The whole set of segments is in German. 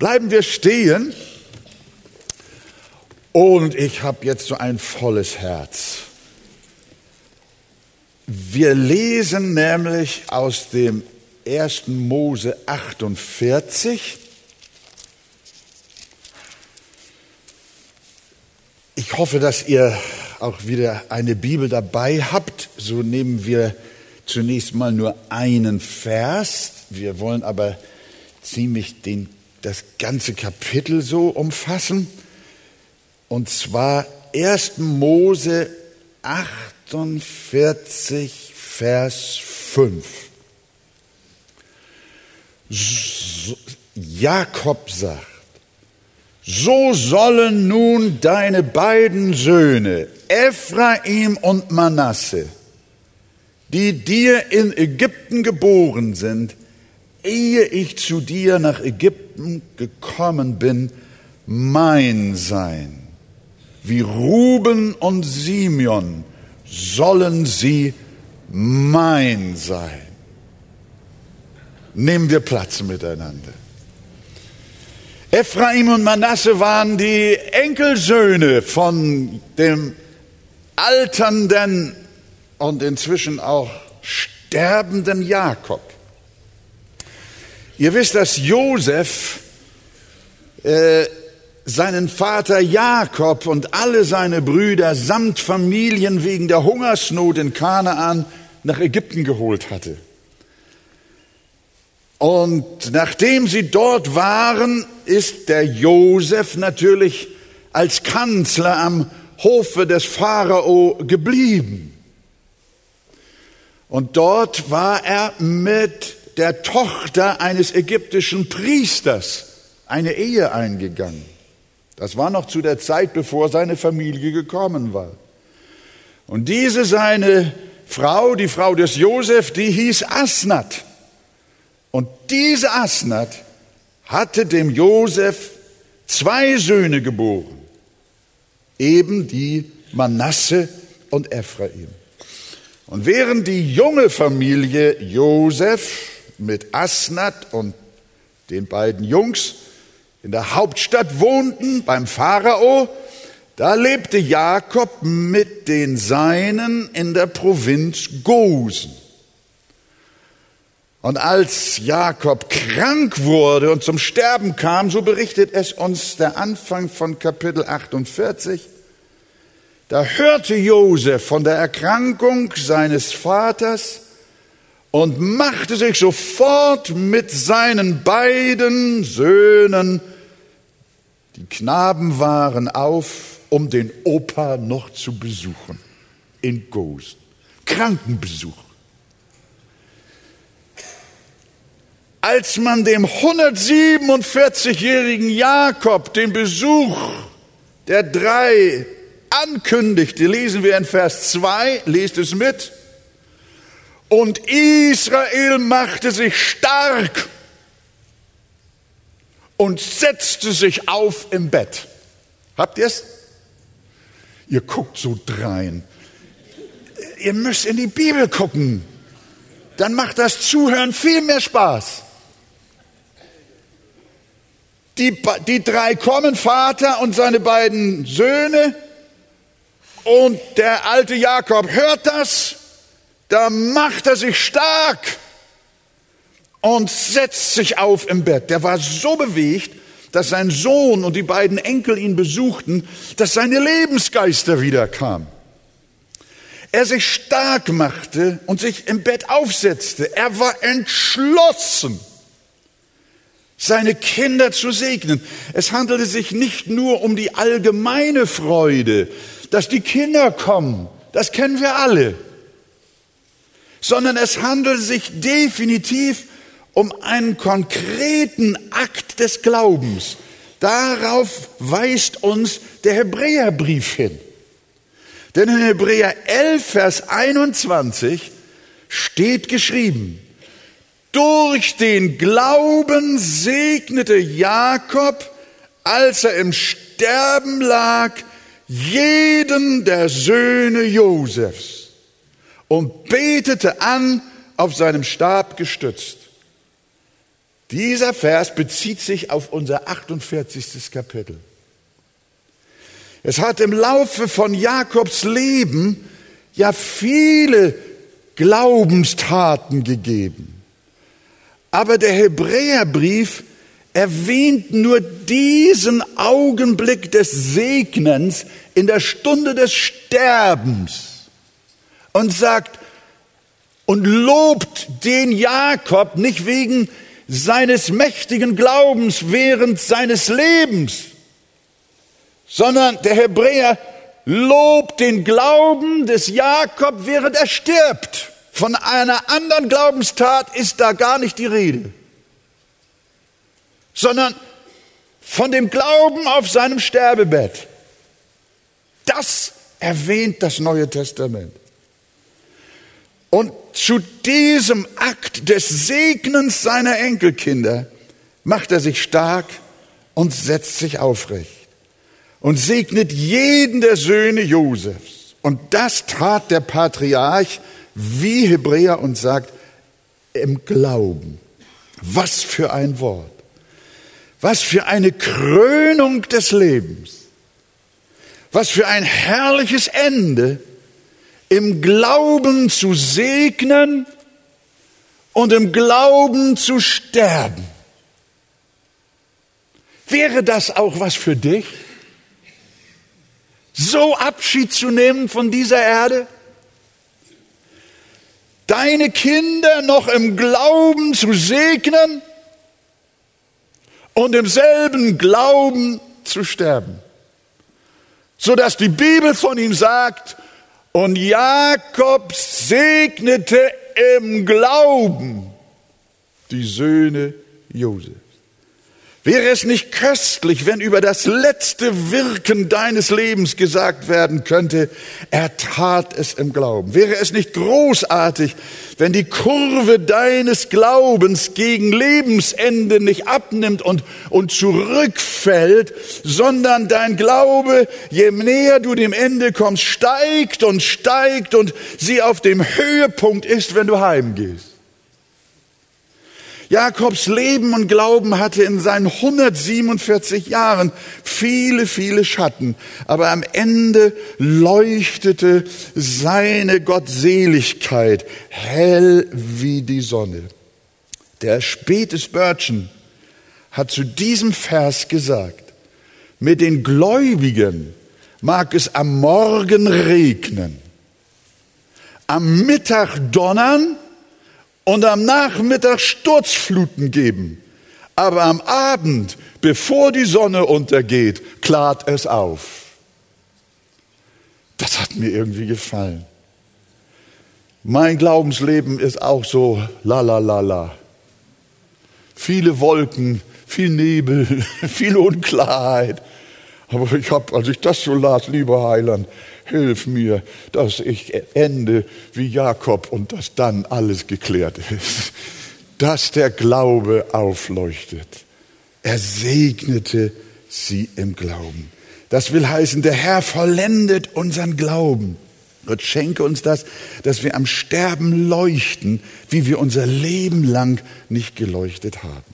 Bleiben wir stehen. Und ich habe jetzt so ein volles Herz. Wir lesen nämlich aus dem 1. Mose 48. Ich hoffe, dass ihr auch wieder eine Bibel dabei habt. So nehmen wir zunächst mal nur einen Vers. Wir wollen aber ziemlich den das ganze Kapitel so umfassen. Und zwar 1. Mose 48, Vers 5. Jakob sagt, so sollen nun deine beiden Söhne, Ephraim und Manasse, die dir in Ägypten geboren sind, ehe ich zu dir nach Ägypten gekommen bin, mein sein. Wie Ruben und Simeon sollen sie mein sein. Nehmen wir Platz miteinander. Ephraim und Manasse waren die Enkelsöhne von dem alternden und inzwischen auch sterbenden Jakob. Ihr wisst, dass Josef äh, seinen Vater Jakob und alle seine Brüder samt Familien wegen der Hungersnot in Kanaan nach Ägypten geholt hatte. Und nachdem sie dort waren, ist der Josef natürlich als Kanzler am Hofe des Pharao geblieben. Und dort war er mit der Tochter eines ägyptischen Priesters eine Ehe eingegangen. Das war noch zu der Zeit, bevor seine Familie gekommen war. Und diese seine Frau, die Frau des Josef, die hieß Asnat. Und diese Asnat hatte dem Josef zwei Söhne geboren, eben die Manasse und Ephraim. Und während die junge Familie Josef mit Asnat und den beiden Jungs in der Hauptstadt wohnten, beim Pharao, da lebte Jakob mit den Seinen in der Provinz Gosen. Und als Jakob krank wurde und zum Sterben kam, so berichtet es uns der Anfang von Kapitel 48, da hörte Josef von der Erkrankung seines Vaters und machte sich sofort mit seinen beiden Söhnen, die Knaben waren, auf, um den Opa noch zu besuchen in Gosen. Krankenbesuch. Als man dem 147-jährigen Jakob den Besuch der drei ankündigte, lesen wir in Vers 2, lest es mit, und Israel machte sich stark und setzte sich auf im Bett. Habt ihr es? Ihr guckt so drein. Ihr müsst in die Bibel gucken. Dann macht das Zuhören viel mehr Spaß. Die, die drei kommen, Vater und seine beiden Söhne. Und der alte Jakob hört das da macht er sich stark und setzt sich auf im Bett. Der war so bewegt, dass sein Sohn und die beiden Enkel ihn besuchten, dass seine Lebensgeister wiederkamen. Er sich stark machte und sich im Bett aufsetzte. Er war entschlossen, seine Kinder zu segnen. Es handelte sich nicht nur um die allgemeine Freude, dass die Kinder kommen. Das kennen wir alle sondern es handelt sich definitiv um einen konkreten Akt des Glaubens. Darauf weist uns der Hebräerbrief hin. Denn in Hebräer 11, Vers 21 steht geschrieben, durch den Glauben segnete Jakob, als er im Sterben lag, jeden der Söhne Josefs und betete an, auf seinem Stab gestützt. Dieser Vers bezieht sich auf unser 48. Kapitel. Es hat im Laufe von Jakobs Leben ja viele Glaubenstaten gegeben. Aber der Hebräerbrief erwähnt nur diesen Augenblick des Segnens in der Stunde des Sterbens und sagt und lobt den Jakob nicht wegen seines mächtigen Glaubens während seines Lebens, sondern der Hebräer lobt den Glauben des Jakob, während er stirbt. Von einer anderen Glaubenstat ist da gar nicht die Rede sondern von dem Glauben auf seinem Sterbebett. Das erwähnt das Neue Testament. Und zu diesem Akt des Segnens seiner Enkelkinder macht er sich stark und setzt sich aufrecht und segnet jeden der Söhne Josefs. Und das tat der Patriarch wie Hebräer und sagt, im Glauben. Was für ein Wort. Was für eine Krönung des Lebens. Was für ein herrliches Ende im Glauben zu segnen und im Glauben zu sterben. Wäre das auch was für dich? So Abschied zu nehmen von dieser Erde? Deine Kinder noch im Glauben zu segnen? und im selben Glauben zu sterben. So dass die Bibel von ihm sagt, und Jakob segnete im Glauben die Söhne Josef. Wäre es nicht köstlich, wenn über das letzte Wirken deines Lebens gesagt werden könnte, er tat es im Glauben? Wäre es nicht großartig, wenn die Kurve deines Glaubens gegen Lebensende nicht abnimmt und, und zurückfällt, sondern dein Glaube, je näher du dem Ende kommst, steigt und steigt und sie auf dem Höhepunkt ist, wenn du heimgehst? Jakobs Leben und Glauben hatte in seinen 147 Jahren viele, viele Schatten. Aber am Ende leuchtete seine Gottseligkeit hell wie die Sonne. Der späte Spurgeon hat zu diesem Vers gesagt, mit den Gläubigen mag es am Morgen regnen, am Mittag donnern und am Nachmittag Sturzfluten geben. Aber am Abend, bevor die Sonne untergeht, klart es auf. Das hat mir irgendwie gefallen. Mein Glaubensleben ist auch so la la la la. Viele Wolken, viel Nebel, viel Unklarheit. Aber ich habe, als ich das so las, lieber Heiland, hilf mir, dass ich ende wie Jakob und dass dann alles geklärt ist. Dass der Glaube aufleuchtet. Er segnete sie im Glauben. Das will heißen, der Herr vollendet unseren Glauben. Gott schenke uns das, dass wir am Sterben leuchten, wie wir unser Leben lang nicht geleuchtet haben.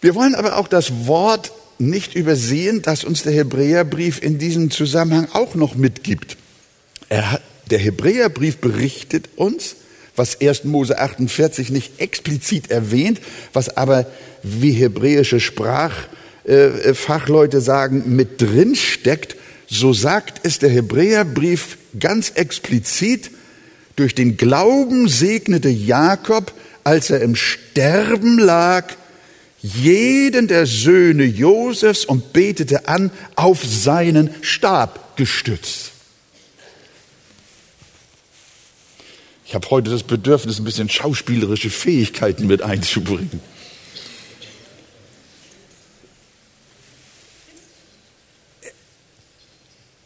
Wir wollen aber auch das Wort nicht übersehen, dass uns der Hebräerbrief in diesem Zusammenhang auch noch mitgibt. Hat, der Hebräerbrief berichtet uns, was 1. Mose 48 nicht explizit erwähnt, was aber wie hebräische Sprachfachleute sagen, mit drin steckt, so sagt es der Hebräerbrief ganz explizit, durch den Glauben segnete Jakob, als er im Sterben lag, jeden der Söhne Josefs und betete an, auf seinen Stab gestützt. Ich habe heute das Bedürfnis, ein bisschen schauspielerische Fähigkeiten mit einzubringen.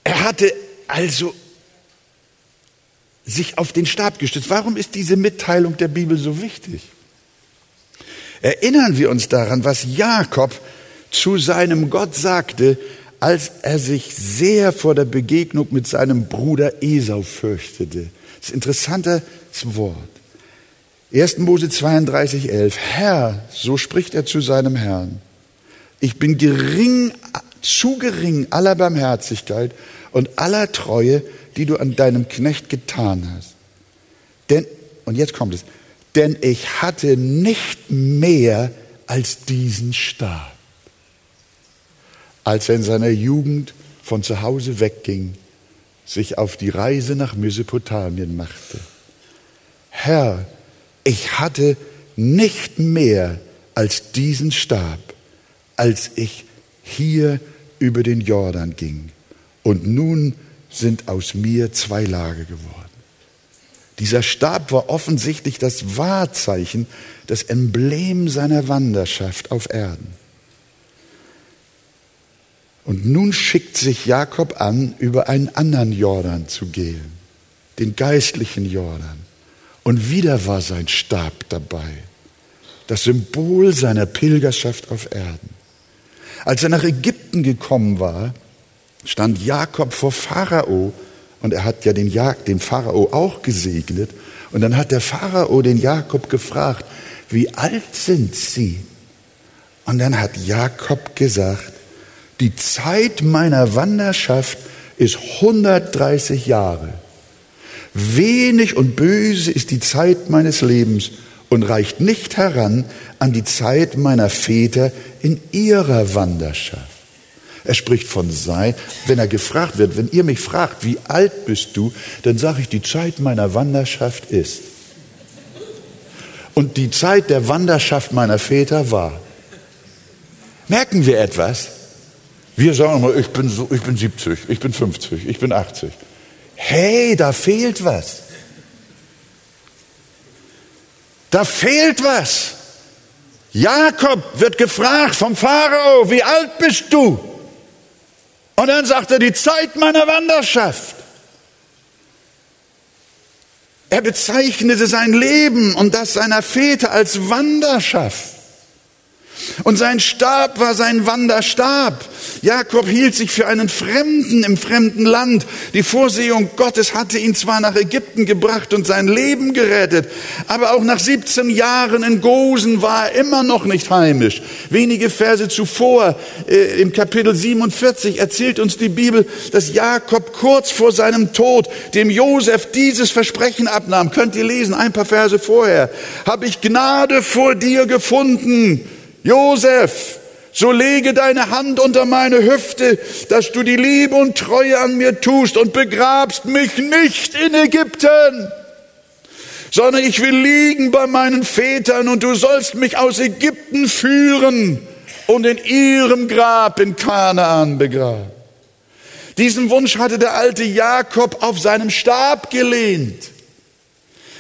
Er hatte also sich auf den Stab gestützt. Warum ist diese Mitteilung der Bibel so wichtig? Erinnern wir uns daran, was Jakob zu seinem Gott sagte, als er sich sehr vor der Begegnung mit seinem Bruder Esau fürchtete. Das ist ein interessantes Wort. 1. Mose 32, 11. Herr, so spricht er zu seinem Herrn, ich bin gering, zu gering aller Barmherzigkeit und aller Treue, die du an deinem Knecht getan hast. Denn, und jetzt kommt es, denn ich hatte nicht mehr als diesen Stab. Als er in seiner Jugend von zu Hause wegging, sich auf die Reise nach Mesopotamien machte. Herr, ich hatte nicht mehr als diesen Stab, als ich hier über den Jordan ging. Und nun sind aus mir zwei Lager geworden. Dieser Stab war offensichtlich das Wahrzeichen, das Emblem seiner Wanderschaft auf Erden. Und nun schickt sich Jakob an, über einen anderen Jordan zu gehen, den geistlichen Jordan. Und wieder war sein Stab dabei, das Symbol seiner Pilgerschaft auf Erden. Als er nach Ägypten gekommen war, stand Jakob vor Pharao und er hat ja den, Jag den Pharao auch gesegnet. Und dann hat der Pharao den Jakob gefragt, wie alt sind Sie? Und dann hat Jakob gesagt, die Zeit meiner Wanderschaft ist 130 Jahre. Wenig und böse ist die Zeit meines Lebens und reicht nicht heran an die Zeit meiner Väter in ihrer Wanderschaft. Er spricht von sein, wenn er gefragt wird, wenn ihr mich fragt, wie alt bist du, dann sage ich, die Zeit meiner Wanderschaft ist. Und die Zeit der Wanderschaft meiner Väter war. Merken wir etwas? Wir sagen immer, ich bin, so, ich bin 70, ich bin 50, ich bin 80. Hey, da fehlt was. Da fehlt was. Jakob wird gefragt vom Pharao, wie alt bist du? Und dann sagt er, die Zeit meiner Wanderschaft. Er bezeichnete sein Leben und das seiner Väter als Wanderschaft. Und sein Stab war sein Wanderstab. Jakob hielt sich für einen Fremden im fremden Land. Die Vorsehung Gottes hatte ihn zwar nach Ägypten gebracht und sein Leben gerettet, aber auch nach 17 Jahren in Gosen war er immer noch nicht heimisch. Wenige Verse zuvor, äh, im Kapitel 47, erzählt uns die Bibel, dass Jakob kurz vor seinem Tod dem Josef dieses Versprechen abnahm. Könnt ihr lesen, ein paar Verse vorher. Habe ich Gnade vor dir gefunden Josef, so lege deine Hand unter meine Hüfte, dass du die Liebe und Treue an mir tust und begrabst mich nicht in Ägypten, sondern ich will liegen bei meinen Vätern und du sollst mich aus Ägypten führen und in ihrem Grab in Kanaan begraben. Diesen Wunsch hatte der alte Jakob auf seinem Stab gelehnt.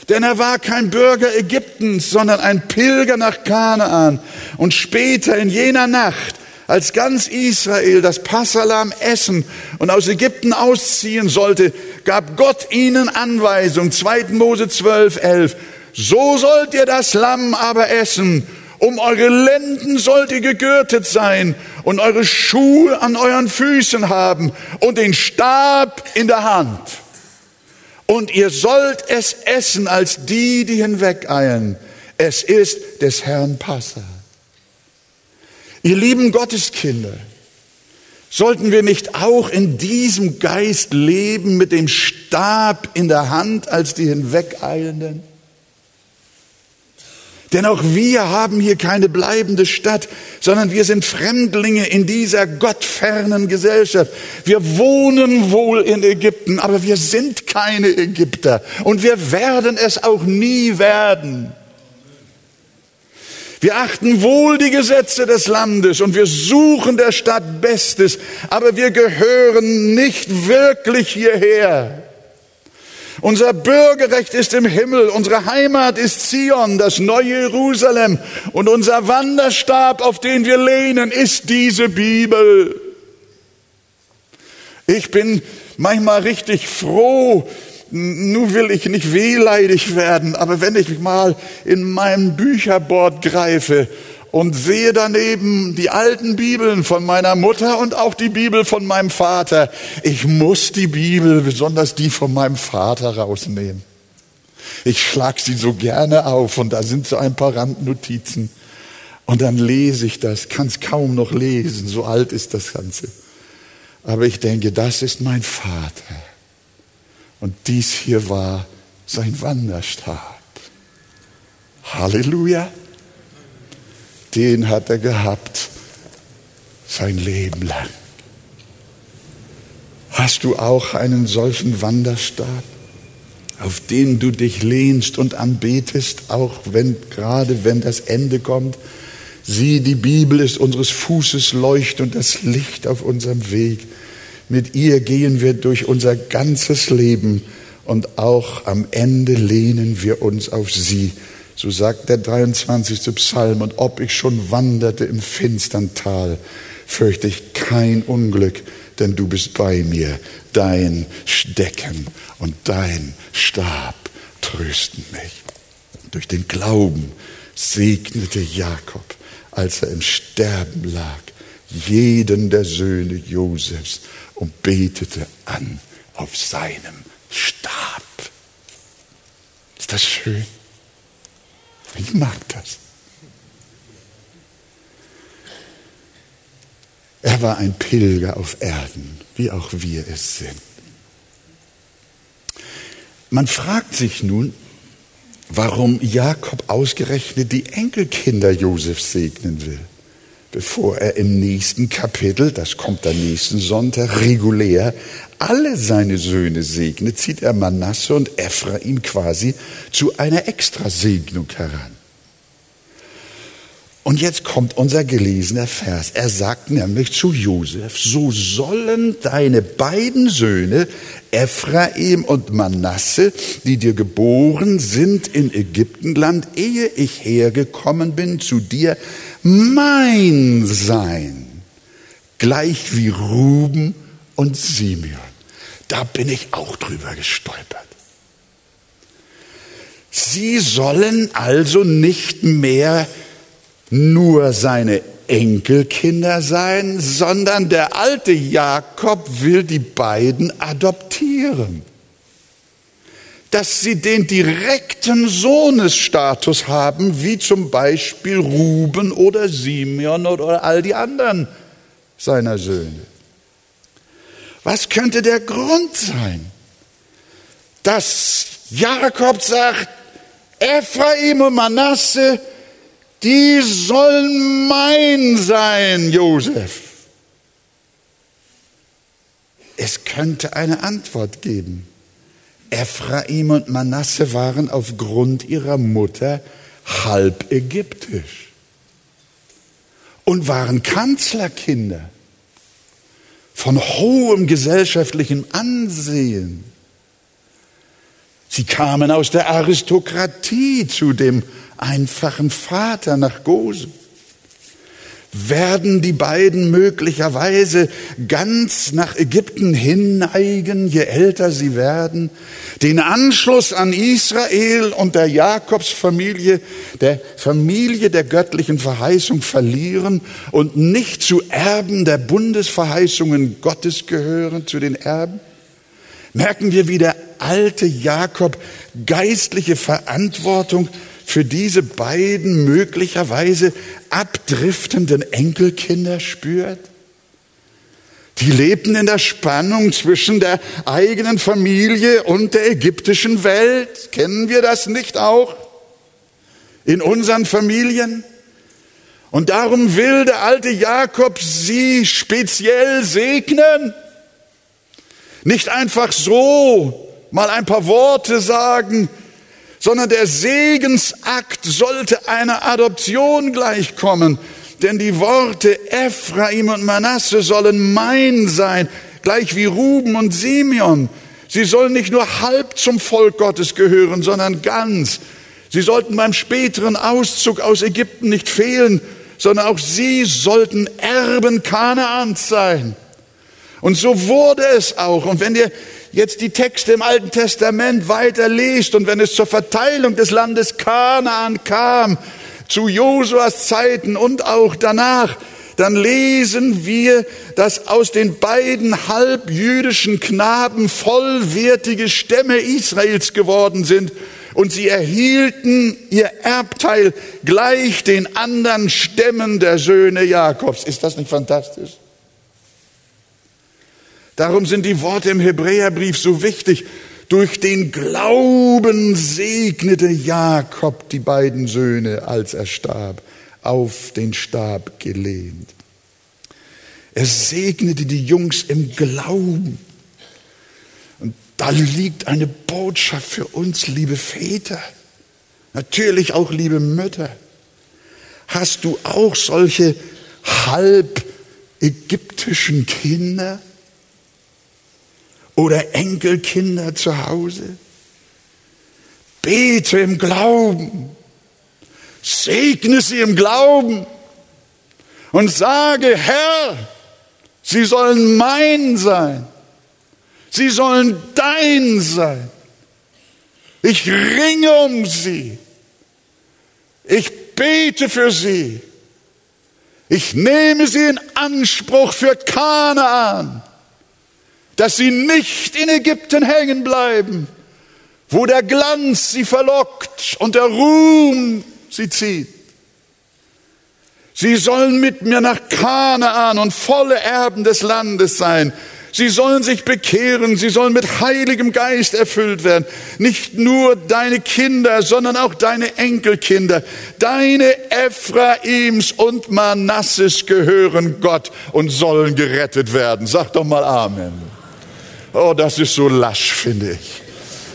Denn er war kein Bürger Ägyptens, sondern ein Pilger nach Kanaan. Und später in jener Nacht, als ganz Israel das Passalam essen und aus Ägypten ausziehen sollte, gab Gott ihnen Anweisung, 2. Mose 12, 11. So sollt ihr das Lamm aber essen, um eure Lenden sollt ihr gegürtet sein und eure Schuhe an euren Füßen haben und den Stab in der Hand. Und ihr sollt es essen als die, die hinwegeilen. Es ist des Herrn Passa. Ihr lieben Gotteskinder, sollten wir nicht auch in diesem Geist leben mit dem Stab in der Hand als die Hinwegeilenden? Denn auch wir haben hier keine bleibende Stadt, sondern wir sind Fremdlinge in dieser gottfernen Gesellschaft. Wir wohnen wohl in Ägypten, aber wir sind keine Ägypter und wir werden es auch nie werden. Wir achten wohl die Gesetze des Landes und wir suchen der Stadt Bestes, aber wir gehören nicht wirklich hierher. Unser Bürgerrecht ist im Himmel, unsere Heimat ist Zion, das neue Jerusalem und unser Wanderstab, auf den wir lehnen, ist diese Bibel. Ich bin manchmal richtig froh, nun will ich nicht wehleidig werden, aber wenn ich mal in meinem Bücherbord greife und sehe daneben die alten Bibeln von meiner Mutter und auch die Bibel von meinem Vater. Ich muss die Bibel, besonders die von meinem Vater, rausnehmen. Ich schlag sie so gerne auf und da sind so ein paar Randnotizen. Und dann lese ich das, kann es kaum noch lesen, so alt ist das Ganze. Aber ich denke, das ist mein Vater. Und dies hier war sein Wanderstab. Halleluja. Den hat er gehabt sein Leben lang. Hast du auch einen solchen Wanderstab, auf den du dich lehnst und anbetest, auch wenn gerade wenn das Ende kommt? Sieh, die Bibel ist unseres Fußes Leucht und das Licht auf unserem Weg. Mit ihr gehen wir durch unser ganzes Leben und auch am Ende lehnen wir uns auf sie. So sagt der 23. Psalm, und ob ich schon wanderte im finstern Tal, fürchte ich kein Unglück, denn du bist bei mir. Dein Stecken und dein Stab trösten mich. Durch den Glauben segnete Jakob als er im Sterben lag, jeden der Söhne Josefs und betete an auf seinem Stab. Ist das schön? Ich mag das. Er war ein Pilger auf Erden, wie auch wir es sind. Man fragt sich nun, warum Jakob ausgerechnet die Enkelkinder Josefs segnen will, bevor er im nächsten Kapitel, das kommt am nächsten Sonntag, regulär alle seine Söhne segnet, zieht er Manasse und Ephraim quasi zu einer Extrasegnung heran. Und jetzt kommt unser gelesener Vers. Er sagt nämlich zu Josef, so sollen deine beiden Söhne, Ephraim und Manasse, die dir geboren sind in Ägyptenland, ehe ich hergekommen bin zu dir, mein sein, gleich wie Ruben und Simeon. Da bin ich auch drüber gestolpert. Sie sollen also nicht mehr nur seine Enkelkinder sein, sondern der alte Jakob will die beiden adoptieren. Dass sie den direkten Sohnesstatus haben, wie zum Beispiel Ruben oder Simeon oder all die anderen seiner Söhne. Was könnte der Grund sein, dass Jakob sagt, Ephraim und Manasse, die sollen mein sein, Josef. Es könnte eine Antwort geben. Ephraim und Manasse waren aufgrund ihrer Mutter halb ägyptisch und waren Kanzlerkinder von hohem gesellschaftlichem Ansehen. Sie kamen aus der Aristokratie zu dem einfachen Vater nach Gosem? Werden die beiden möglicherweise ganz nach Ägypten hinneigen, je älter sie werden, den Anschluss an Israel und der Jakobsfamilie, der Familie der göttlichen Verheißung verlieren und nicht zu Erben der Bundesverheißungen Gottes gehören, zu den Erben? Merken wir, wie der alte Jakob geistliche Verantwortung für diese beiden möglicherweise abdriftenden Enkelkinder spürt? Die lebten in der Spannung zwischen der eigenen Familie und der ägyptischen Welt. Kennen wir das nicht auch in unseren Familien? Und darum will der alte Jakob sie speziell segnen. Nicht einfach so mal ein paar Worte sagen, sondern der Segensakt sollte einer Adoption gleichkommen. Denn die Worte Ephraim und Manasse sollen mein sein, gleich wie Ruben und Simeon. Sie sollen nicht nur halb zum Volk Gottes gehören, sondern ganz. Sie sollten beim späteren Auszug aus Ägypten nicht fehlen, sondern auch sie sollten Erben Kanaans sein. Und so wurde es auch. Und wenn ihr jetzt die Texte im Alten Testament weiter liest und wenn es zur Verteilung des Landes Kanaan kam, zu Josuas Zeiten und auch danach, dann lesen wir, dass aus den beiden halbjüdischen Knaben vollwertige Stämme Israels geworden sind und sie erhielten ihr Erbteil gleich den anderen Stämmen der Söhne Jakobs. Ist das nicht fantastisch? Darum sind die Worte im Hebräerbrief so wichtig. Durch den Glauben segnete Jakob die beiden Söhne, als er starb, auf den Stab gelehnt. Er segnete die Jungs im Glauben. Und da liegt eine Botschaft für uns, liebe Väter, natürlich auch liebe Mütter. Hast du auch solche halb ägyptischen Kinder? Oder Enkelkinder zu Hause. Bete im Glauben. Segne sie im Glauben. Und sage, Herr, sie sollen mein sein. Sie sollen dein sein. Ich ringe um sie. Ich bete für sie. Ich nehme sie in Anspruch für Kanaan dass sie nicht in Ägypten hängen bleiben, wo der Glanz sie verlockt und der Ruhm sie zieht. Sie sollen mit mir nach Kanaan und volle Erben des Landes sein. Sie sollen sich bekehren, sie sollen mit heiligem Geist erfüllt werden. Nicht nur deine Kinder, sondern auch deine Enkelkinder. Deine Ephraims und Manasses gehören Gott und sollen gerettet werden. Sag doch mal Amen. Oh, das ist so lasch, finde ich.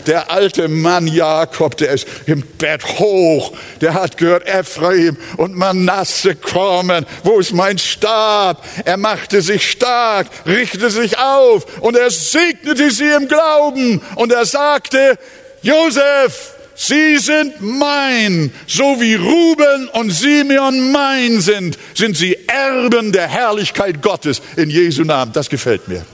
Der alte Mann Jakob, der ist im Bett hoch, der hat gehört, Ephraim und Manasse kommen. Wo ist mein Stab? Er machte sich stark, richtete sich auf und er segnete sie im Glauben und er sagte, Josef, Sie sind mein, so wie Ruben und Simeon mein sind, sind sie Erben der Herrlichkeit Gottes in Jesu Namen. Das gefällt mir.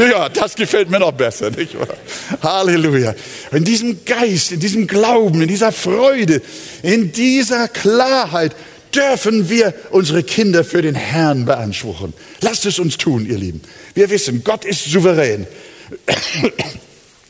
Ja, das gefällt mir noch besser, nicht wahr? Halleluja. In diesem Geist, in diesem Glauben, in dieser Freude, in dieser Klarheit dürfen wir unsere Kinder für den Herrn beanspruchen. Lasst es uns tun, ihr Lieben. Wir wissen, Gott ist souverän.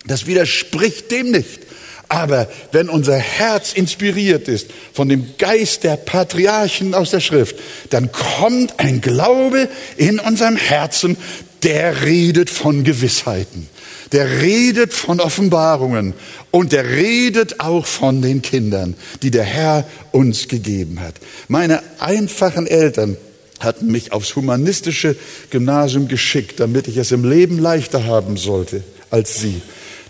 Das widerspricht dem nicht. Aber wenn unser Herz inspiriert ist von dem Geist der Patriarchen aus der Schrift, dann kommt ein Glaube in unserem Herzen, der redet von Gewissheiten, der redet von Offenbarungen und der redet auch von den Kindern, die der Herr uns gegeben hat. Meine einfachen Eltern hatten mich aufs humanistische Gymnasium geschickt, damit ich es im Leben leichter haben sollte als sie.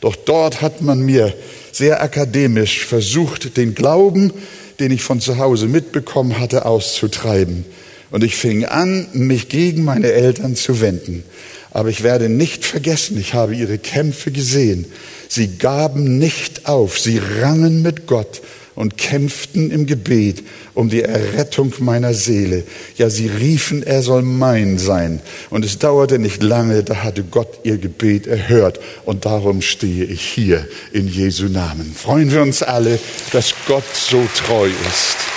Doch dort hat man mir sehr akademisch versucht, den Glauben, den ich von zu Hause mitbekommen hatte, auszutreiben. Und ich fing an, mich gegen meine Eltern zu wenden. Aber ich werde nicht vergessen, ich habe ihre Kämpfe gesehen. Sie gaben nicht auf, sie rangen mit Gott und kämpften im Gebet um die Errettung meiner Seele. Ja, sie riefen, er soll mein sein. Und es dauerte nicht lange, da hatte Gott ihr Gebet erhört. Und darum stehe ich hier in Jesu Namen. Freuen wir uns alle, dass Gott so treu ist.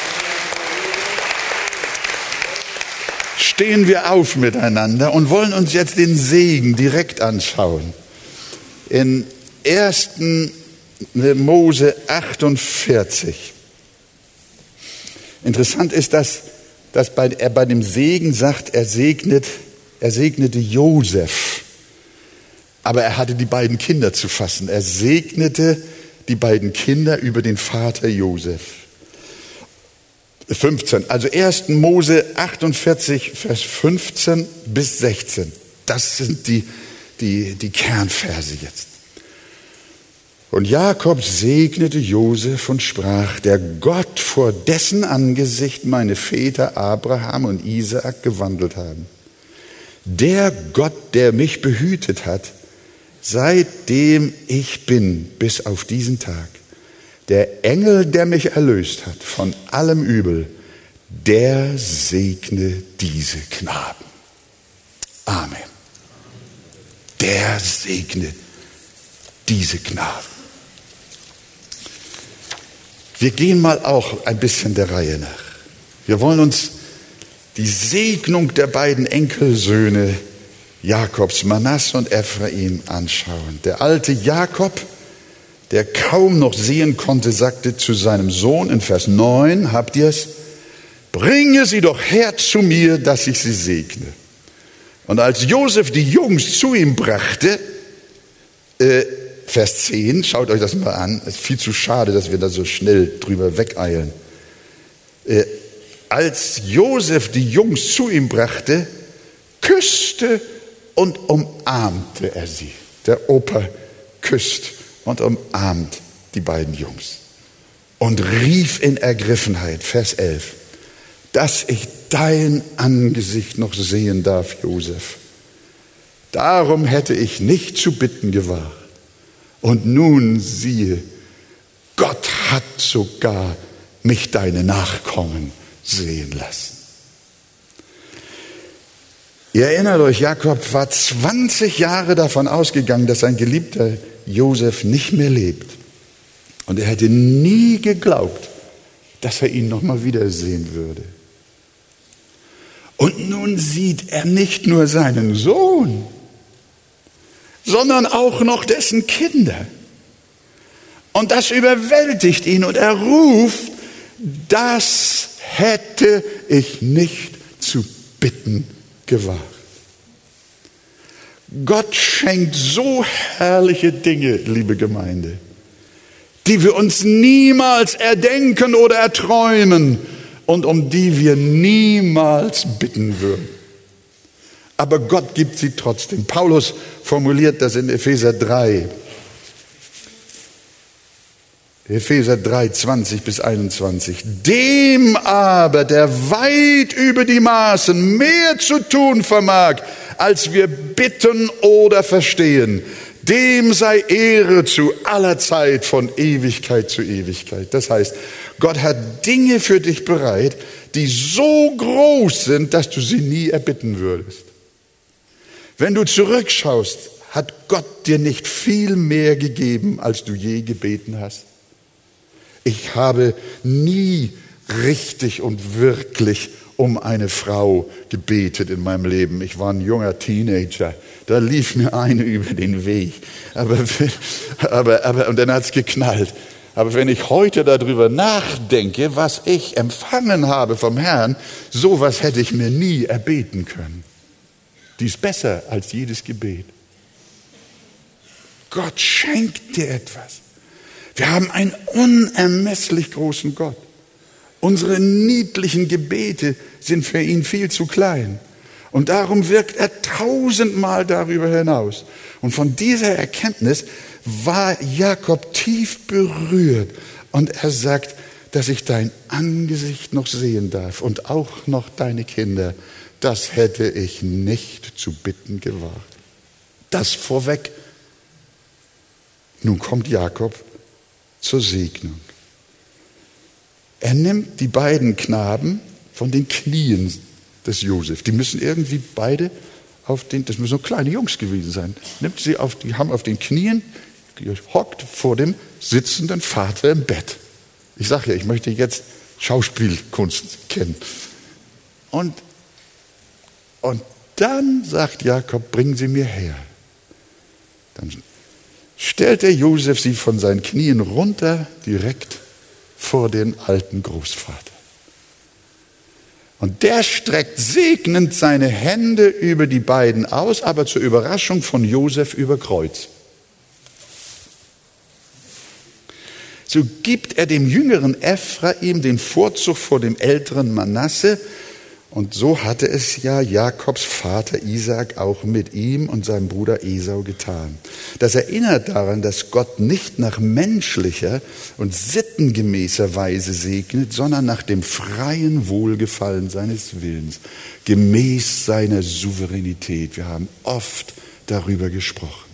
Stehen wir auf miteinander und wollen uns jetzt den Segen direkt anschauen. In 1. Mose 48. Interessant ist, dass, dass bei, er bei dem Segen sagt, er, segnet, er segnete Josef. Aber er hatte die beiden Kinder zu fassen. Er segnete die beiden Kinder über den Vater Josef. 15. Also 1. Mose 48, Vers 15 bis 16. Das sind die, die, die Kernverse jetzt. Und Jakob segnete Josef und sprach, der Gott, vor dessen Angesicht meine Väter Abraham und Isaak gewandelt haben, der Gott, der mich behütet hat, seitdem ich bin bis auf diesen Tag, der Engel, der mich erlöst hat von allem Übel, der segne diese Knaben. Amen. Der segne diese Knaben. Wir gehen mal auch ein bisschen der Reihe nach. Wir wollen uns die Segnung der beiden Enkelsöhne Jakobs, Manasse und Ephraim anschauen. Der alte Jakob, der kaum noch sehen konnte, sagte zu seinem Sohn in Vers 9, habt ihr es? Bringe sie doch her zu mir, dass ich sie segne. Und als Josef die Jungs zu ihm brachte, äh, Vers 10, schaut euch das mal an, es ist viel zu schade, dass wir da so schnell drüber wegeilen. Äh, als Josef die Jungs zu ihm brachte, küsste und umarmte er sie. Der Opa küsst und umarmt die beiden Jungs und rief in Ergriffenheit, Vers 11, dass ich dein Angesicht noch sehen darf, Josef. Darum hätte ich nicht zu bitten gewagt. Und nun siehe, Gott hat sogar mich deine Nachkommen sehen lassen. Ihr erinnert euch, Jakob war 20 Jahre davon ausgegangen, dass sein geliebter Josef nicht mehr lebt. Und er hätte nie geglaubt, dass er ihn noch mal wiedersehen würde. Und nun sieht er nicht nur seinen Sohn, sondern auch noch dessen Kinder. Und das überwältigt ihn und er ruft, das hätte ich nicht zu bitten gewagt. Gott schenkt so herrliche Dinge, liebe Gemeinde, die wir uns niemals erdenken oder erträumen und um die wir niemals bitten würden. Aber Gott gibt sie trotzdem. Paulus formuliert das in Epheser 3. Epheser 3, 20 bis 21. Dem aber, der weit über die Maßen mehr zu tun vermag, als wir bitten oder verstehen, dem sei Ehre zu aller Zeit von Ewigkeit zu Ewigkeit. Das heißt, Gott hat Dinge für dich bereit, die so groß sind, dass du sie nie erbitten würdest. Wenn du zurückschaust, hat Gott dir nicht viel mehr gegeben, als du je gebeten hast. Ich habe nie richtig und wirklich um eine Frau gebetet in meinem Leben. Ich war ein junger Teenager. Da lief mir eine über den Weg. Aber, aber, aber, und dann hat es geknallt. Aber wenn ich heute darüber nachdenke, was ich empfangen habe vom Herrn, sowas hätte ich mir nie erbeten können. Die ist besser als jedes Gebet. Gott schenkt dir etwas. Wir haben einen unermesslich großen Gott. Unsere niedlichen Gebete sind für ihn viel zu klein. Und darum wirkt er tausendmal darüber hinaus. Und von dieser Erkenntnis war Jakob tief berührt. Und er sagt, dass ich dein Angesicht noch sehen darf und auch noch deine Kinder. Das hätte ich nicht zu bitten gewagt. Das vorweg. Nun kommt Jakob zur Segnung. Er nimmt die beiden Knaben von den Knien des Josef. Die müssen irgendwie beide auf den, das müssen so kleine Jungs gewesen sein, nimmt sie auf, die haben auf den Knien, hockt vor dem sitzenden Vater im Bett. Ich sage ja, ich möchte jetzt Schauspielkunst kennen. Und, und dann sagt Jakob, bringen Sie mir her. Dann stellt der Josef sie von seinen Knien runter, direkt vor den alten Großvater. Und der streckt segnend seine Hände über die beiden aus, aber zur Überraschung von Josef über Kreuz. So gibt er dem jüngeren Ephraim den Vorzug vor dem älteren Manasse, und so hatte es ja Jakobs Vater Isaac auch mit ihm und seinem Bruder Esau getan. Das erinnert daran, dass Gott nicht nach menschlicher und sittengemäßer Weise segnet, sondern nach dem freien Wohlgefallen seines Willens, gemäß seiner Souveränität. Wir haben oft darüber gesprochen.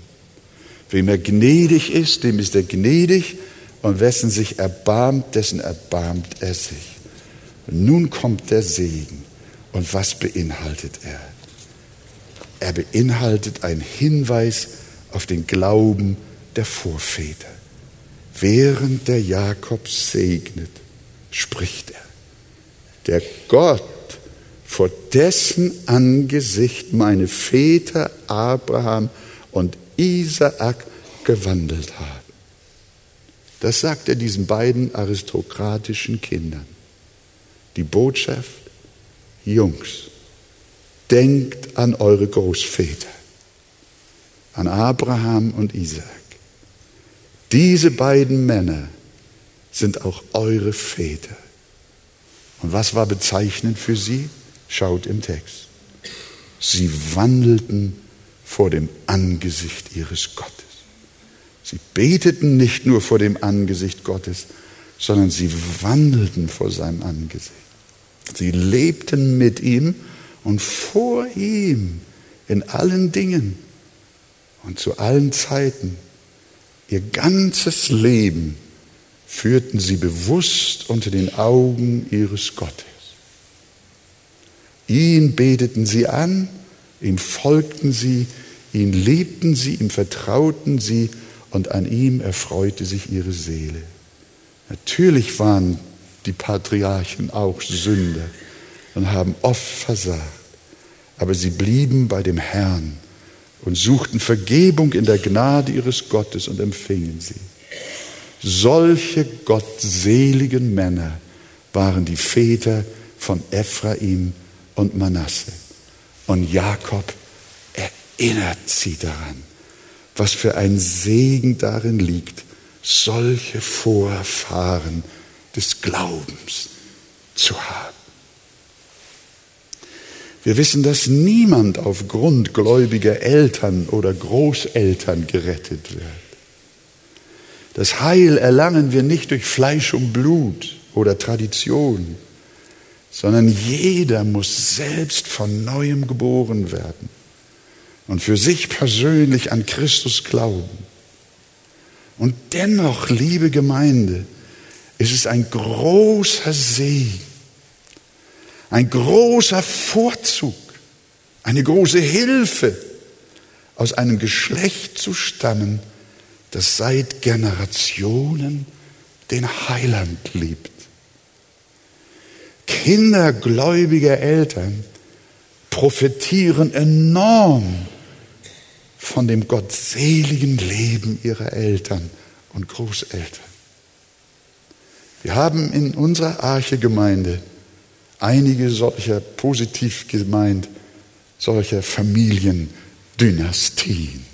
Wem er gnädig ist, dem ist er gnädig, und wessen sich erbarmt, dessen erbarmt er sich. Und nun kommt der Segen. Und was beinhaltet er? Er beinhaltet einen Hinweis auf den Glauben der Vorväter. Während der Jakob segnet, spricht er. Der Gott, vor dessen Angesicht meine Väter Abraham und Isaak gewandelt haben. Das sagt er diesen beiden aristokratischen Kindern. Die Botschaft, Jungs, denkt an eure Großväter, an Abraham und Isaac. Diese beiden Männer sind auch eure Väter. Und was war bezeichnend für sie? Schaut im Text. Sie wandelten vor dem Angesicht ihres Gottes. Sie beteten nicht nur vor dem Angesicht Gottes, sondern sie wandelten vor seinem Angesicht. Sie lebten mit ihm und vor ihm in allen Dingen und zu allen Zeiten. Ihr ganzes Leben führten sie bewusst unter den Augen ihres Gottes. Ihn beteten sie an, ihm folgten sie, ihn liebten sie, ihm vertrauten sie und an ihm erfreute sich ihre Seele. Natürlich waren die Patriarchen auch Sünder und haben oft versagt, aber sie blieben bei dem Herrn und suchten Vergebung in der Gnade ihres Gottes und empfingen sie. Solche gottseligen Männer waren die Väter von Ephraim und Manasse. Und Jakob erinnert sie daran, was für ein Segen darin liegt, solche Vorfahren des Glaubens zu haben. Wir wissen, dass niemand aufgrund gläubiger Eltern oder Großeltern gerettet wird. Das Heil erlangen wir nicht durch Fleisch und Blut oder Tradition, sondern jeder muss selbst von neuem geboren werden und für sich persönlich an Christus glauben. Und dennoch, liebe Gemeinde, ist es ein großer Segen, ein großer Vorzug, eine große Hilfe, aus einem Geschlecht zu stammen, das seit Generationen den Heiland liebt. Kinder gläubiger Eltern profitieren enorm von dem gottseligen Leben ihrer Eltern und Großeltern. Wir haben in unserer Arche-Gemeinde einige solcher, positiv gemeint, solcher Familiendynastien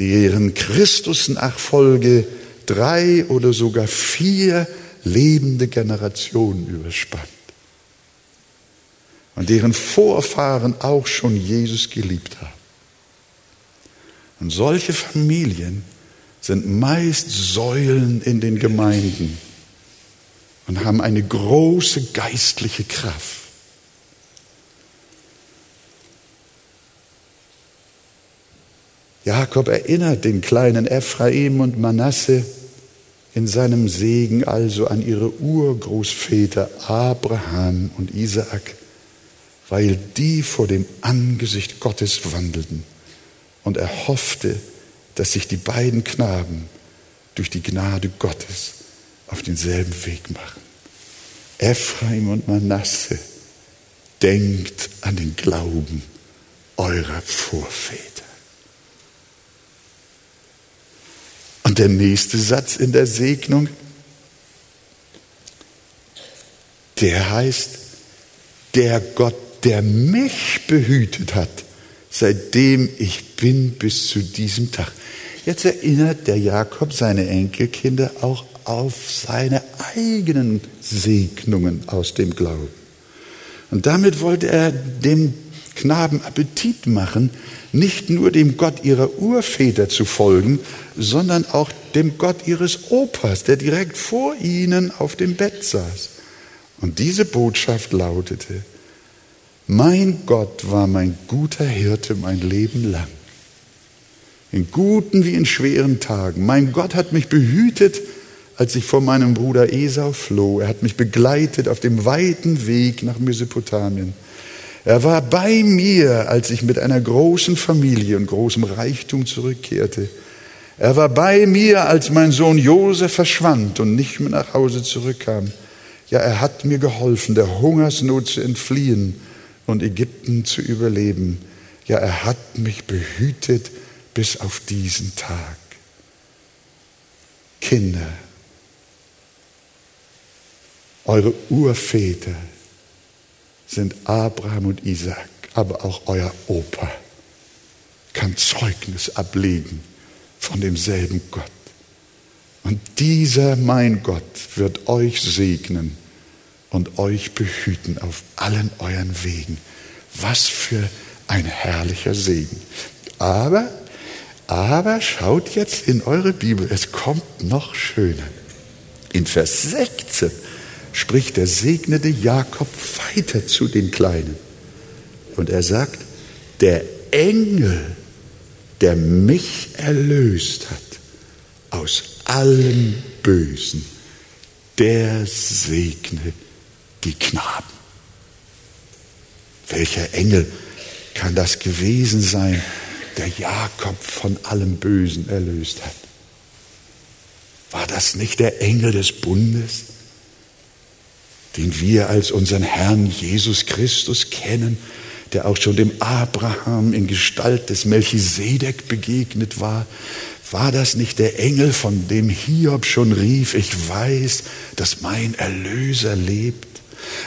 deren Christusnachfolge drei oder sogar vier lebende Generationen überspannt und deren Vorfahren auch schon Jesus geliebt haben. Und solche Familien sind meist Säulen in den Gemeinden und haben eine große geistliche Kraft. Jakob erinnert den kleinen Ephraim und Manasse in seinem Segen also an ihre Urgroßväter Abraham und Isaak, weil die vor dem Angesicht Gottes wandelten. Und er hoffte, dass sich die beiden Knaben durch die Gnade Gottes auf denselben Weg machen. Ephraim und Manasse, denkt an den Glauben eurer Vorväter. Und der nächste Satz in der Segnung, der heißt, der Gott, der mich behütet hat, seitdem ich bin bis zu diesem Tag. Jetzt erinnert der Jakob seine Enkelkinder auch auf seine eigenen Segnungen aus dem Glauben. Und damit wollte er dem Knaben Appetit machen, nicht nur dem Gott ihrer Urväter zu folgen, sondern auch dem Gott ihres Opas, der direkt vor ihnen auf dem Bett saß. Und diese Botschaft lautete, mein Gott war mein guter Hirte mein Leben lang. In guten wie in schweren Tagen. Mein Gott hat mich behütet, als ich vor meinem Bruder Esau floh. Er hat mich begleitet auf dem weiten Weg nach Mesopotamien. Er war bei mir, als ich mit einer großen Familie und großem Reichtum zurückkehrte. Er war bei mir, als mein Sohn Josef verschwand und nicht mehr nach Hause zurückkam. Ja, er hat mir geholfen, der Hungersnot zu entfliehen und Ägypten zu überleben. Ja, er hat mich behütet bis auf diesen Tag. Kinder, eure Urväter sind Abraham und Isaac, aber auch euer Opa kann Zeugnis ablegen von demselben Gott. Und dieser mein Gott wird euch segnen und euch behüten auf allen euren Wegen. Was für ein herrlicher Segen. Aber, aber schaut jetzt in eure Bibel, es kommt noch schöner. In Vers 16 spricht der segnete Jakob weiter zu den Kleinen. Und er sagt, der Engel, der mich erlöst hat aus allem Bösen, der segne die Knaben. Welcher Engel kann das gewesen sein, der Jakob von allem Bösen erlöst hat? War das nicht der Engel des Bundes, den wir als unseren Herrn Jesus Christus kennen, der auch schon dem Abraham in Gestalt des Melchisedek begegnet war? War das nicht der Engel, von dem Hiob schon rief, ich weiß, dass mein Erlöser lebt?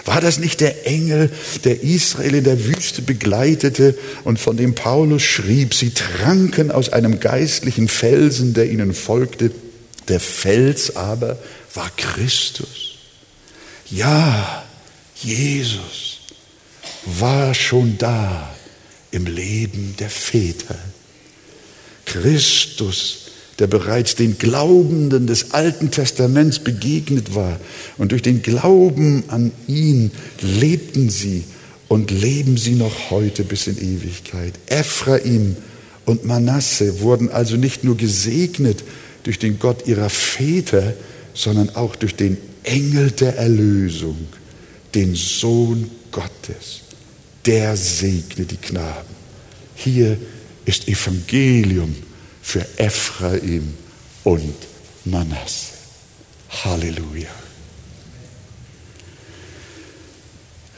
War das nicht der Engel, der Israel in der Wüste begleitete und von dem Paulus schrieb, sie tranken aus einem geistlichen Felsen, der ihnen folgte, der Fels aber war Christus. Ja, Jesus war schon da im Leben der Väter. Christus der bereits den Glaubenden des Alten Testaments begegnet war. Und durch den Glauben an ihn lebten sie und leben sie noch heute bis in Ewigkeit. Ephraim und Manasse wurden also nicht nur gesegnet durch den Gott ihrer Väter, sondern auch durch den Engel der Erlösung, den Sohn Gottes. Der segne die Knaben. Hier ist Evangelium für Ephraim und Manasse. Halleluja.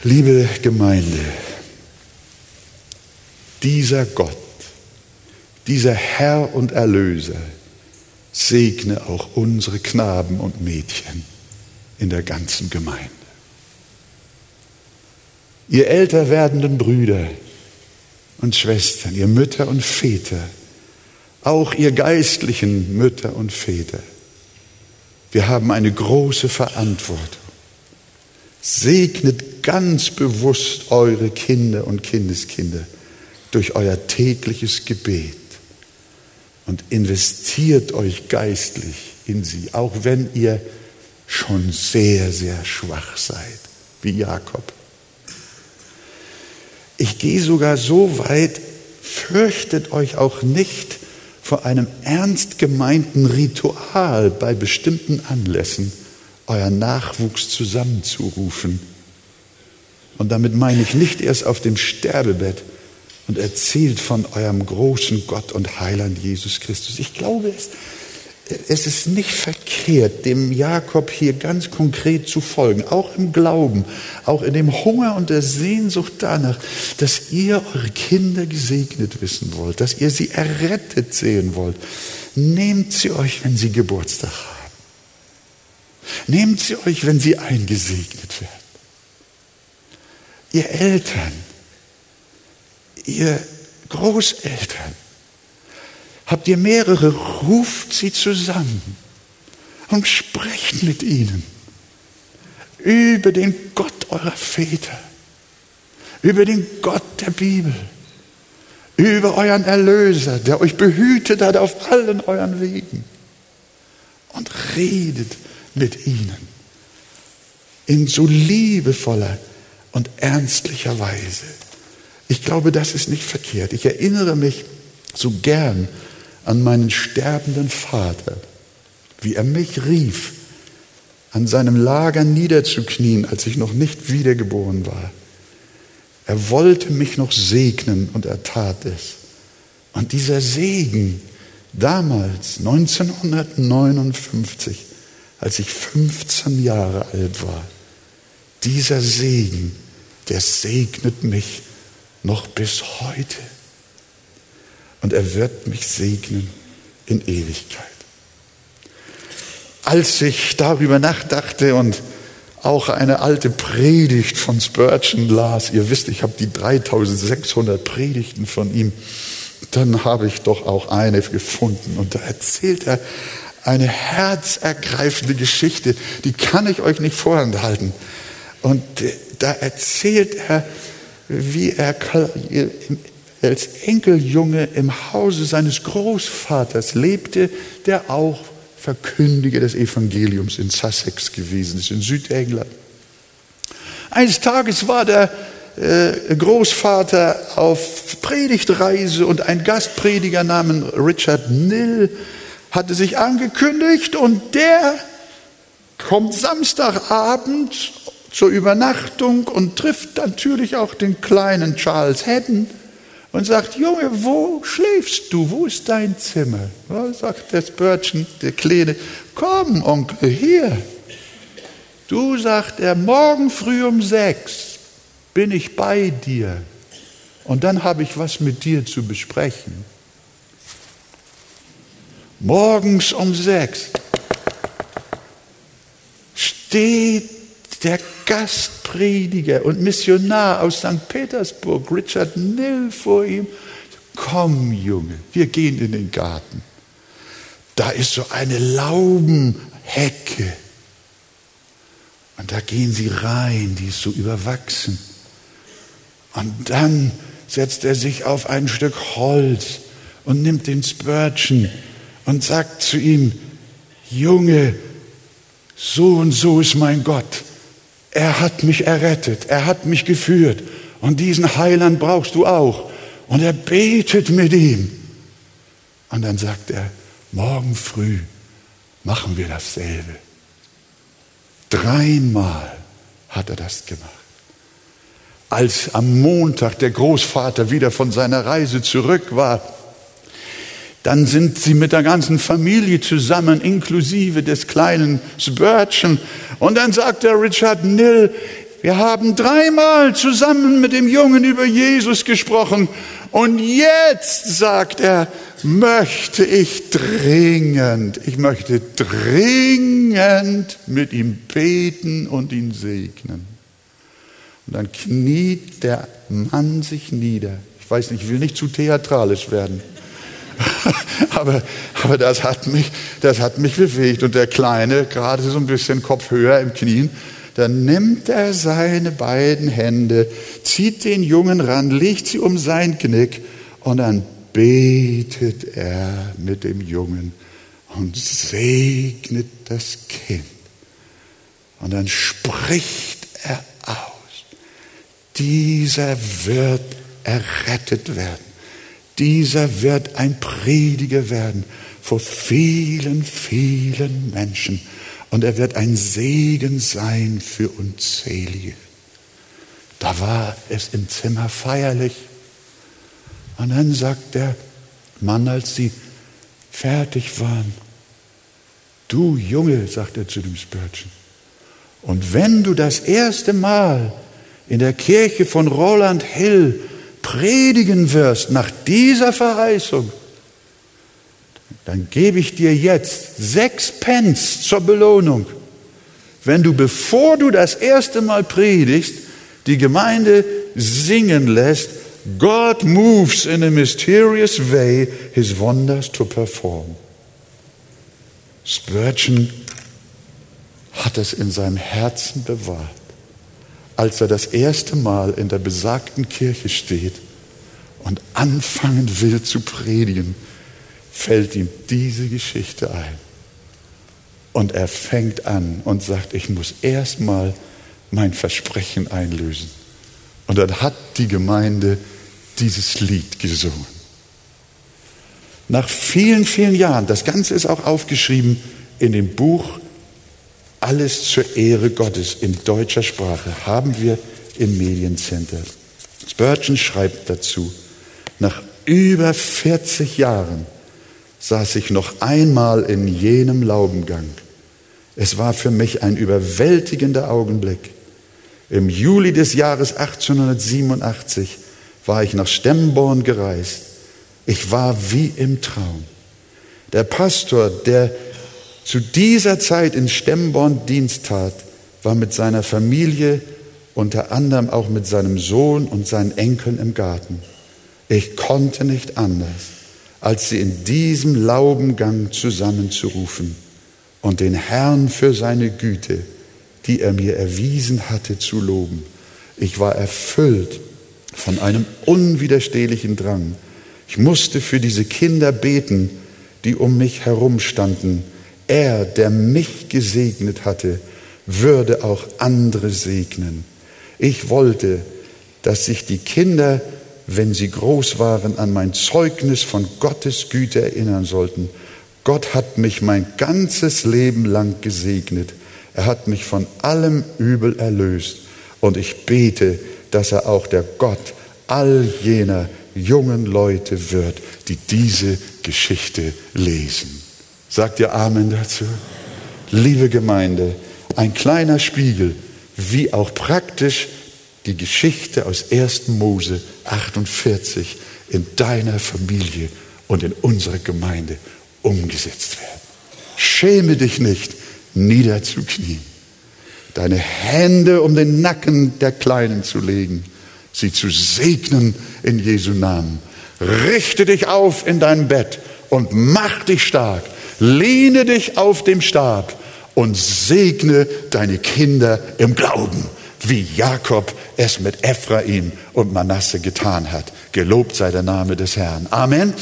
Liebe Gemeinde, dieser Gott, dieser Herr und Erlöser segne auch unsere Knaben und Mädchen in der ganzen Gemeinde. Ihr älter werdenden Brüder und Schwestern, ihr Mütter und Väter, auch ihr geistlichen Mütter und Väter. Wir haben eine große Verantwortung. Segnet ganz bewusst eure Kinder und Kindeskinder durch euer tägliches Gebet und investiert euch geistlich in sie, auch wenn ihr schon sehr, sehr schwach seid, wie Jakob. Ich gehe sogar so weit, fürchtet euch auch nicht vor einem ernst gemeinten Ritual bei bestimmten Anlässen euren Nachwuchs zusammenzurufen. Und damit meine ich nicht erst auf dem Sterbebett und erzählt von eurem großen Gott und Heiland Jesus Christus. Ich glaube, es, es ist nicht verkehrt, dem Jakob hier ganz konkret zu folgen, auch im Glauben, auch in dem Hunger und der Sehnsucht danach, dass ihr eure Kinder gesegnet wissen wollt, dass ihr sie errettet sehen wollt. Nehmt sie euch, wenn sie Geburtstag haben. Nehmt sie euch, wenn sie eingesegnet werden. Ihr Eltern, ihr Großeltern, Habt ihr mehrere, ruft sie zusammen und sprecht mit ihnen über den Gott eurer Väter, über den Gott der Bibel, über euren Erlöser, der euch behütet hat auf allen euren Wegen. Und redet mit ihnen in so liebevoller und ernstlicher Weise. Ich glaube, das ist nicht verkehrt. Ich erinnere mich so gern an meinen sterbenden Vater, wie er mich rief, an seinem Lager niederzuknien, als ich noch nicht wiedergeboren war. Er wollte mich noch segnen und er tat es. Und dieser Segen damals, 1959, als ich 15 Jahre alt war, dieser Segen, der segnet mich noch bis heute und er wird mich segnen in Ewigkeit. als ich darüber nachdachte und auch eine alte Predigt von Spurgeon las, ihr wisst, ich habe die 3600 Predigten von ihm, dann habe ich doch auch eine gefunden und da erzählt er eine herzergreifende Geschichte, die kann ich euch nicht vorenthalten. Und da erzählt er, wie er als Enkeljunge im Hause seines Großvaters lebte, der auch Verkündiger des Evangeliums in Sussex gewesen ist, in Südengland. Eines Tages war der äh, Großvater auf Predigtreise und ein Gastprediger namens Richard Nill hatte sich angekündigt und der kommt Samstagabend zur Übernachtung und trifft natürlich auch den kleinen Charles Haddon und sagt, Junge, wo schläfst du? Wo ist dein Zimmer? Ja, sagt der Spurgeon, der Kleine, komm, Onkel, hier. Du, sagt er, morgen früh um sechs bin ich bei dir und dann habe ich was mit dir zu besprechen. Morgens um sechs steht der Gastprediger und Missionar aus St. Petersburg, Richard Nill, vor ihm. Komm, Junge, wir gehen in den Garten. Da ist so eine Laubenhecke. Und da gehen sie rein, die ist so überwachsen. Und dann setzt er sich auf ein Stück Holz und nimmt den Spurgeon und sagt zu ihm, Junge, so und so ist mein Gott. Er hat mich errettet, er hat mich geführt und diesen Heiland brauchst du auch. Und er betet mit ihm. Und dann sagt er, morgen früh machen wir dasselbe. Dreimal hat er das gemacht. Als am Montag der Großvater wieder von seiner Reise zurück war, dann sind sie mit der ganzen Familie zusammen, inklusive des kleinen Spurgeon. Und dann sagt der Richard Nill, wir haben dreimal zusammen mit dem Jungen über Jesus gesprochen. Und jetzt, sagt er, möchte ich dringend, ich möchte dringend mit ihm beten und ihn segnen. Und dann kniet der Mann sich nieder. Ich weiß nicht, ich will nicht zu theatralisch werden. aber, aber das hat mich, das hat mich bewegt. Und der Kleine, gerade so ein bisschen Kopf höher im Knien, dann nimmt er seine beiden Hände, zieht den Jungen ran, legt sie um sein Knick und dann betet er mit dem Jungen und segnet das Kind. Und dann spricht er aus, dieser wird errettet werden. Dieser wird ein Prediger werden vor vielen, vielen Menschen. Und er wird ein Segen sein für unzählige. Da war es im Zimmer feierlich. Und dann sagt der Mann, als sie fertig waren, du Junge, sagt er zu dem Spörtchen, und wenn du das erste Mal in der Kirche von Roland Hill predigen wirst nach dieser Verheißung, dann gebe ich dir jetzt sechs Pence zur Belohnung, wenn du, bevor du das erste Mal predigst, die Gemeinde singen lässt, God moves in a mysterious way his wonders to perform. Spurgeon hat es in seinem Herzen bewahrt als er das erste Mal in der besagten Kirche steht und anfangen will zu predigen, fällt ihm diese Geschichte ein. Und er fängt an und sagt, ich muss erstmal mein Versprechen einlösen. Und dann hat die Gemeinde dieses Lied gesungen. Nach vielen, vielen Jahren, das Ganze ist auch aufgeschrieben in dem Buch alles zur Ehre Gottes in deutscher Sprache haben wir im Mediencenter. Spurgeon schreibt dazu, nach über 40 Jahren saß ich noch einmal in jenem Laubengang. Es war für mich ein überwältigender Augenblick. Im Juli des Jahres 1887 war ich nach Stemborn gereist. Ich war wie im Traum. Der Pastor, der zu dieser Zeit in Stemborn Dienst tat, war mit seiner Familie, unter anderem auch mit seinem Sohn und seinen Enkeln im Garten. Ich konnte nicht anders, als sie in diesem Laubengang zusammenzurufen und den Herrn für seine Güte, die er mir erwiesen hatte, zu loben. Ich war erfüllt von einem unwiderstehlichen Drang. Ich musste für diese Kinder beten, die um mich herum standen. Er, der mich gesegnet hatte, würde auch andere segnen. Ich wollte, dass sich die Kinder, wenn sie groß waren, an mein Zeugnis von Gottes Güte erinnern sollten. Gott hat mich mein ganzes Leben lang gesegnet. Er hat mich von allem Übel erlöst. Und ich bete, dass er auch der Gott all jener jungen Leute wird, die diese Geschichte lesen. Sagt ihr Amen dazu? Liebe Gemeinde, ein kleiner Spiegel, wie auch praktisch die Geschichte aus 1. Mose 48 in deiner Familie und in unserer Gemeinde umgesetzt werden. Schäme dich nicht, niederzuknien, deine Hände um den Nacken der Kleinen zu legen, sie zu segnen in Jesu Namen. Richte dich auf in dein Bett und mach dich stark. Lehne dich auf dem Stab und segne deine Kinder im Glauben, wie Jakob es mit Ephraim und Manasse getan hat. Gelobt sei der Name des Herrn. Amen.